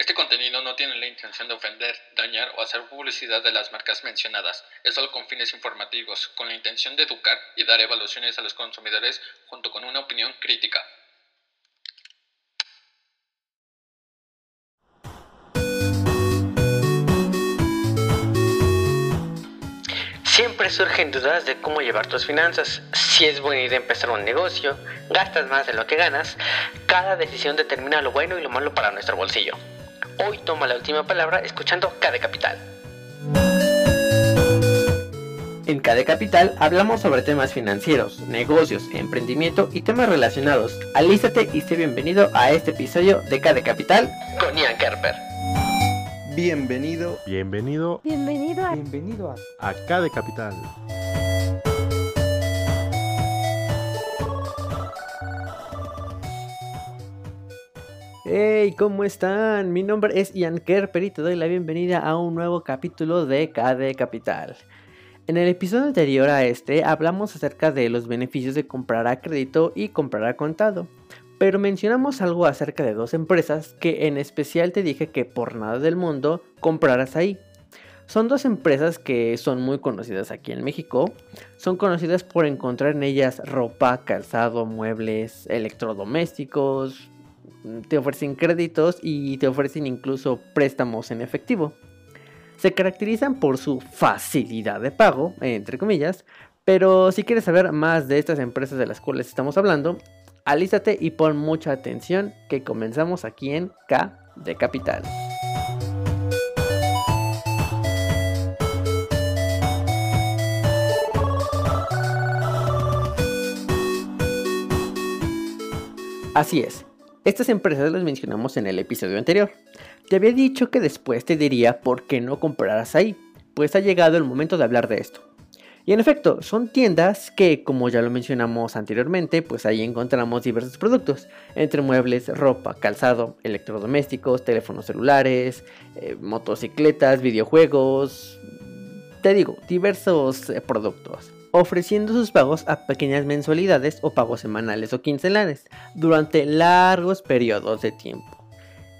Este contenido no tiene la intención de ofender, dañar o hacer publicidad de las marcas mencionadas. Es solo con fines informativos, con la intención de educar y dar evaluaciones a los consumidores junto con una opinión crítica. Siempre surgen dudas de cómo llevar tus finanzas, si es buena idea empezar un negocio, gastas más de lo que ganas, cada decisión determina lo bueno y lo malo para nuestro bolsillo. Hoy toma la última palabra escuchando KD Capital. En KD Capital hablamos sobre temas financieros, negocios, emprendimiento y temas relacionados. Alístate y sé bienvenido a este episodio de KD Capital con Ian Kerper. Bienvenido. Bienvenido. Bienvenido a, Bienvenido a Acá de Capital. Hey, ¿cómo están? Mi nombre es Ian Kerper y te doy la bienvenida a un nuevo capítulo de KD Capital. En el episodio anterior a este hablamos acerca de los beneficios de comprar a crédito y comprar a contado, pero mencionamos algo acerca de dos empresas que en especial te dije que por nada del mundo compraras ahí. Son dos empresas que son muy conocidas aquí en México. Son conocidas por encontrar en ellas ropa, calzado, muebles, electrodomésticos. Te ofrecen créditos y te ofrecen incluso préstamos en efectivo. Se caracterizan por su facilidad de pago, entre comillas. Pero si quieres saber más de estas empresas de las cuales estamos hablando, alístate y pon mucha atención que comenzamos aquí en K de Capital. Así es, estas empresas las mencionamos en el episodio anterior. Te había dicho que después te diría por qué no compraras ahí, pues ha llegado el momento de hablar de esto. Y en efecto, son tiendas que, como ya lo mencionamos anteriormente, pues ahí encontramos diversos productos, entre muebles, ropa, calzado, electrodomésticos, teléfonos celulares, eh, motocicletas, videojuegos, te digo, diversos eh, productos ofreciendo sus pagos a pequeñas mensualidades o pagos semanales o quincenales durante largos periodos de tiempo.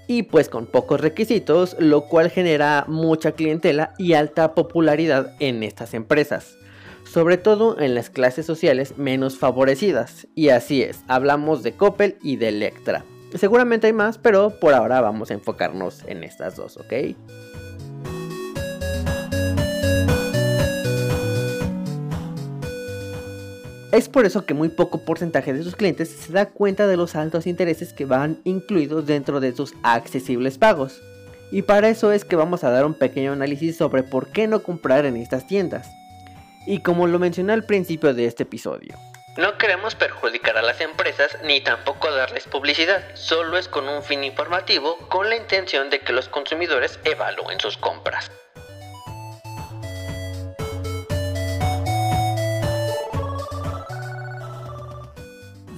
Y pues con pocos requisitos, lo cual genera mucha clientela y alta popularidad en estas empresas. Sobre todo en las clases sociales menos favorecidas. Y así es, hablamos de Coppel y de Electra. Seguramente hay más, pero por ahora vamos a enfocarnos en estas dos, ¿ok? Es por eso que muy poco porcentaje de sus clientes se da cuenta de los altos intereses que van incluidos dentro de sus accesibles pagos. Y para eso es que vamos a dar un pequeño análisis sobre por qué no comprar en estas tiendas. Y como lo mencioné al principio de este episodio. No queremos perjudicar a las empresas ni tampoco darles publicidad, solo es con un fin informativo con la intención de que los consumidores evalúen sus compras.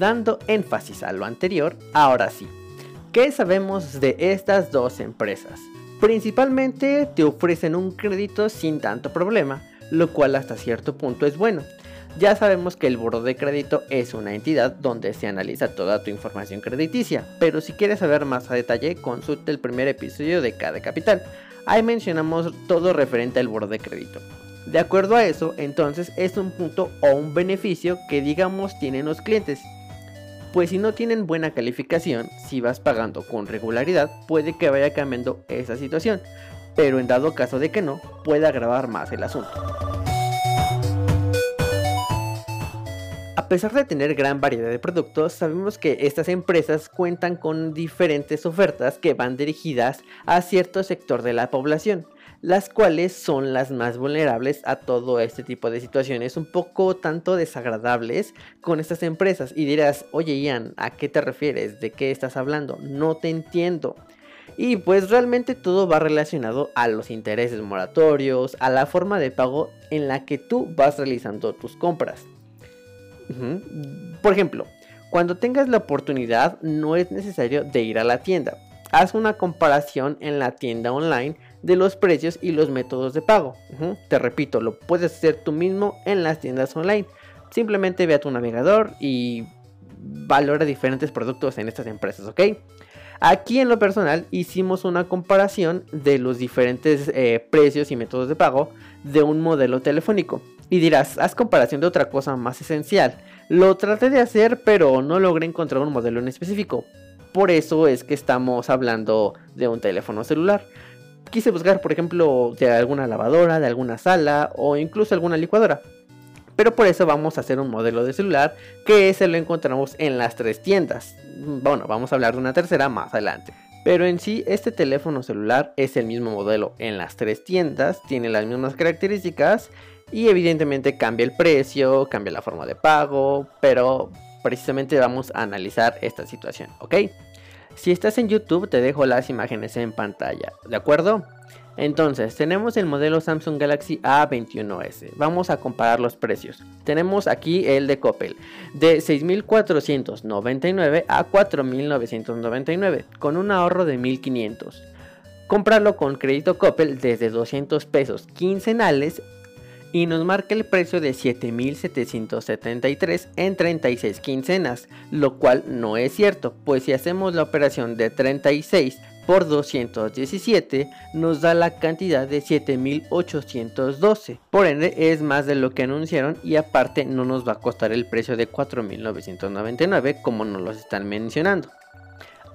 Dando énfasis a lo anterior, ahora sí, ¿qué sabemos de estas dos empresas? Principalmente te ofrecen un crédito sin tanto problema, lo cual hasta cierto punto es bueno. Ya sabemos que el buro de crédito es una entidad donde se analiza toda tu información crediticia, pero si quieres saber más a detalle, consulta el primer episodio de cada capital. Ahí mencionamos todo referente al buro de crédito. De acuerdo a eso, entonces es un punto o un beneficio que digamos tienen los clientes. Pues si no tienen buena calificación, si vas pagando con regularidad, puede que vaya cambiando esa situación, pero en dado caso de que no, puede agravar más el asunto. A pesar de tener gran variedad de productos, sabemos que estas empresas cuentan con diferentes ofertas que van dirigidas a cierto sector de la población, las cuales son las más vulnerables a todo este tipo de situaciones un poco tanto desagradables con estas empresas. Y dirás, oye Ian, ¿a qué te refieres? ¿De qué estás hablando? No te entiendo. Y pues realmente todo va relacionado a los intereses moratorios, a la forma de pago en la que tú vas realizando tus compras. Por ejemplo, cuando tengas la oportunidad no es necesario de ir a la tienda. Haz una comparación en la tienda online de los precios y los métodos de pago. Te repito, lo puedes hacer tú mismo en las tiendas online. Simplemente ve a tu navegador y valora diferentes productos en estas empresas, ¿ok? Aquí en lo personal hicimos una comparación de los diferentes eh, precios y métodos de pago de un modelo telefónico. Y dirás, haz comparación de otra cosa más esencial. Lo traté de hacer, pero no logré encontrar un modelo en específico. Por eso es que estamos hablando de un teléfono celular. Quise buscar, por ejemplo, de alguna lavadora, de alguna sala o incluso alguna licuadora. Pero por eso vamos a hacer un modelo de celular que ese lo encontramos en las tres tiendas. Bueno, vamos a hablar de una tercera más adelante. Pero en sí, este teléfono celular es el mismo modelo en las tres tiendas, tiene las mismas características y evidentemente cambia el precio, cambia la forma de pago, pero precisamente vamos a analizar esta situación, ¿ok? Si estás en YouTube te dejo las imágenes en pantalla, ¿de acuerdo? Entonces, tenemos el modelo Samsung Galaxy A21s. Vamos a comparar los precios. Tenemos aquí el de Coppel, de 6.499 a 4.999, con un ahorro de 1.500. Comprarlo con crédito Coppel desde 200 pesos quincenales y nos marca el precio de 7.773 en 36 quincenas, lo cual no es cierto, pues si hacemos la operación de 36 por 217 nos da la cantidad de 7812. Por ende es más de lo que anunciaron y aparte no nos va a costar el precio de 4999 como nos lo están mencionando.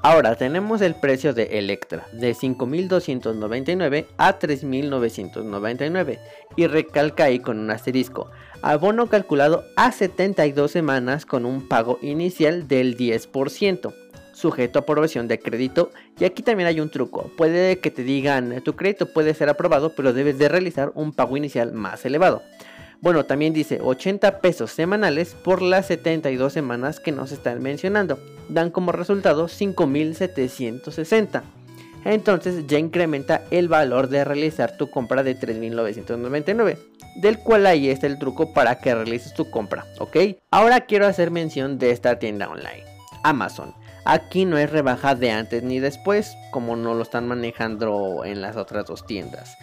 Ahora tenemos el precio de Electra de 5.299 a 3.999 y recalca ahí con un asterisco. Abono calculado a 72 semanas con un pago inicial del 10% sujeto a aprobación de crédito. Y aquí también hay un truco. Puede que te digan, tu crédito puede ser aprobado, pero debes de realizar un pago inicial más elevado. Bueno, también dice 80 pesos semanales por las 72 semanas que nos están mencionando. Dan como resultado 5.760. Entonces ya incrementa el valor de realizar tu compra de 3.999. Del cual ahí está el truco para que realices tu compra, ¿ok? Ahora quiero hacer mención de esta tienda online. Amazon. Aquí no hay rebaja de antes ni después, como no lo están manejando en las otras dos tiendas.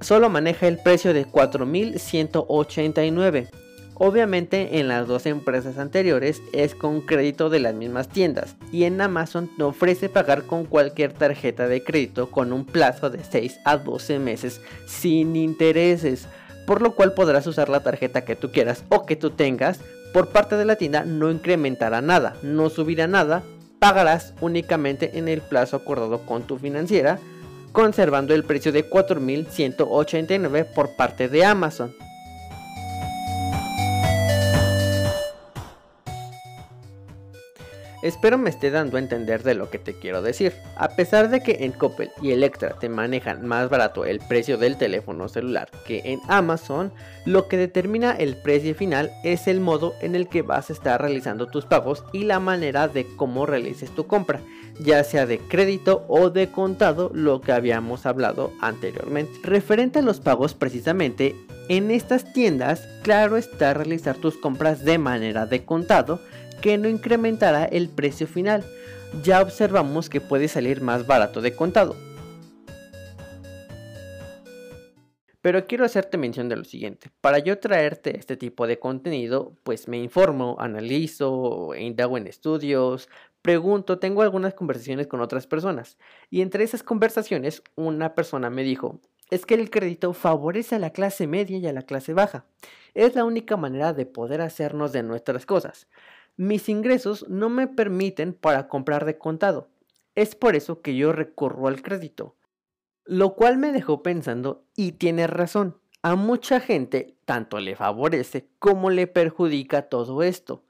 Solo maneja el precio de 4.189. Obviamente en las dos empresas anteriores es con crédito de las mismas tiendas y en Amazon te ofrece pagar con cualquier tarjeta de crédito con un plazo de 6 a 12 meses sin intereses, por lo cual podrás usar la tarjeta que tú quieras o que tú tengas. Por parte de la tienda no incrementará nada, no subirá nada, pagarás únicamente en el plazo acordado con tu financiera, conservando el precio de 4.189 por parte de Amazon. Espero me esté dando a entender de lo que te quiero decir. A pesar de que en Coppel y Electra te manejan más barato el precio del teléfono celular que en Amazon, lo que determina el precio final es el modo en el que vas a estar realizando tus pagos y la manera de cómo realices tu compra, ya sea de crédito o de contado, lo que habíamos hablado anteriormente. Referente a los pagos precisamente, en estas tiendas, claro está realizar tus compras de manera de contado, que no incrementará el precio final. Ya observamos que puede salir más barato de contado. Pero quiero hacerte mención de lo siguiente. Para yo traerte este tipo de contenido, pues me informo, analizo, indago en estudios, pregunto, tengo algunas conversaciones con otras personas. Y entre esas conversaciones, una persona me dijo, es que el crédito favorece a la clase media y a la clase baja. Es la única manera de poder hacernos de nuestras cosas mis ingresos no me permiten para comprar de contado. Es por eso que yo recurro al crédito. Lo cual me dejó pensando y tiene razón. A mucha gente tanto le favorece como le perjudica todo esto.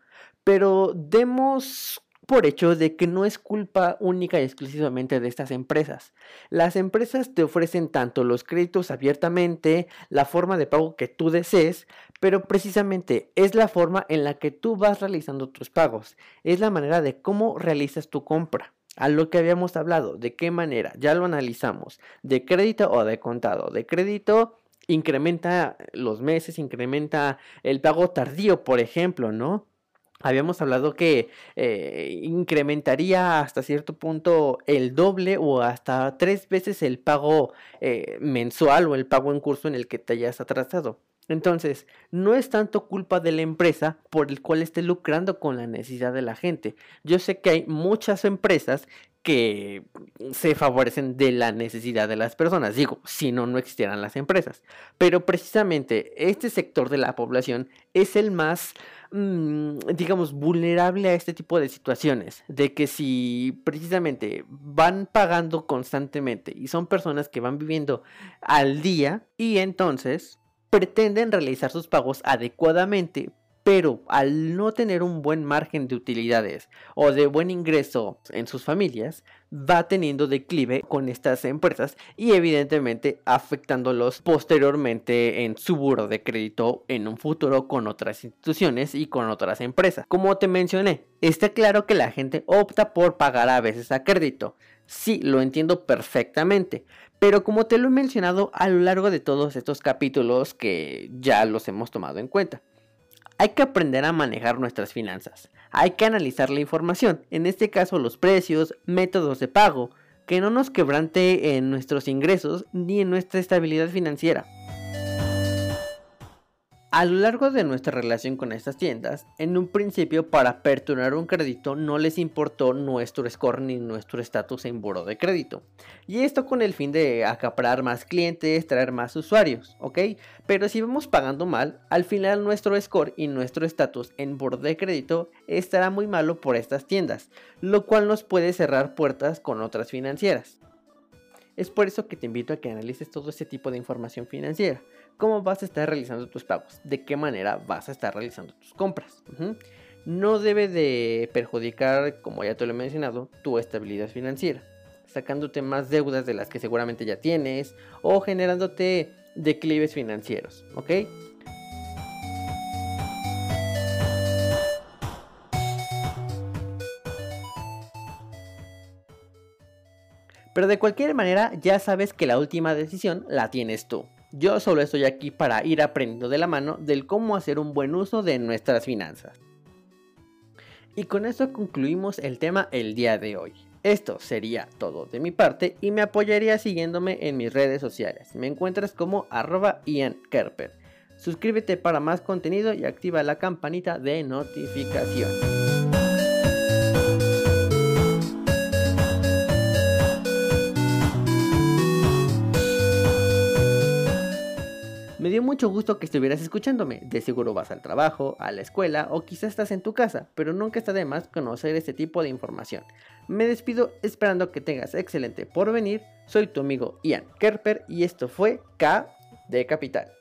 Pero demos por hecho de que no es culpa única y exclusivamente de estas empresas. Las empresas te ofrecen tanto los créditos abiertamente, la forma de pago que tú desees, pero precisamente es la forma en la que tú vas realizando tus pagos, es la manera de cómo realizas tu compra. A lo que habíamos hablado, de qué manera, ya lo analizamos, de crédito o de contado. De crédito incrementa los meses, incrementa el pago tardío, por ejemplo, ¿no? Habíamos hablado que eh, incrementaría hasta cierto punto el doble o hasta tres veces el pago eh, mensual o el pago en curso en el que te hayas atrasado. Entonces, no es tanto culpa de la empresa por el cual esté lucrando con la necesidad de la gente. Yo sé que hay muchas empresas que se favorecen de la necesidad de las personas. Digo, si no, no existieran las empresas. Pero precisamente este sector de la población es el más digamos, vulnerable a este tipo de situaciones. De que si precisamente van pagando constantemente y son personas que van viviendo al día y entonces pretenden realizar sus pagos adecuadamente pero al no tener un buen margen de utilidades o de buen ingreso en sus familias, va teniendo declive con estas empresas y evidentemente afectándolos posteriormente en su buro de crédito en un futuro con otras instituciones y con otras empresas. Como te mencioné, está claro que la gente opta por pagar a veces a crédito. Sí, lo entiendo perfectamente. Pero como te lo he mencionado a lo largo de todos estos capítulos que ya los hemos tomado en cuenta. Hay que aprender a manejar nuestras finanzas. Hay que analizar la información, en este caso los precios, métodos de pago, que no nos quebrante en nuestros ingresos ni en nuestra estabilidad financiera. A lo largo de nuestra relación con estas tiendas, en un principio para aperturar un crédito no les importó nuestro score ni nuestro estatus en buro de crédito. Y esto con el fin de acaparar más clientes, traer más usuarios, ¿ok? Pero si vamos pagando mal, al final nuestro score y nuestro estatus en buro de crédito estará muy malo por estas tiendas, lo cual nos puede cerrar puertas con otras financieras. Es por eso que te invito a que analices todo este tipo de información financiera cómo vas a estar realizando tus pagos, de qué manera vas a estar realizando tus compras. No debe de perjudicar, como ya te lo he mencionado, tu estabilidad financiera, sacándote más deudas de las que seguramente ya tienes o generándote declives financieros, ¿ok? Pero de cualquier manera ya sabes que la última decisión la tienes tú. Yo solo estoy aquí para ir aprendiendo de la mano del cómo hacer un buen uso de nuestras finanzas. Y con esto concluimos el tema el día de hoy. Esto sería todo de mi parte y me apoyaría siguiéndome en mis redes sociales. Me encuentras como arroba. Suscríbete para más contenido y activa la campanita de notificación. Dio mucho gusto que estuvieras escuchándome. De seguro vas al trabajo, a la escuela o quizás estás en tu casa, pero nunca está de más conocer este tipo de información. Me despido esperando que tengas excelente por venir. Soy tu amigo Ian Kerper y esto fue K de Capital.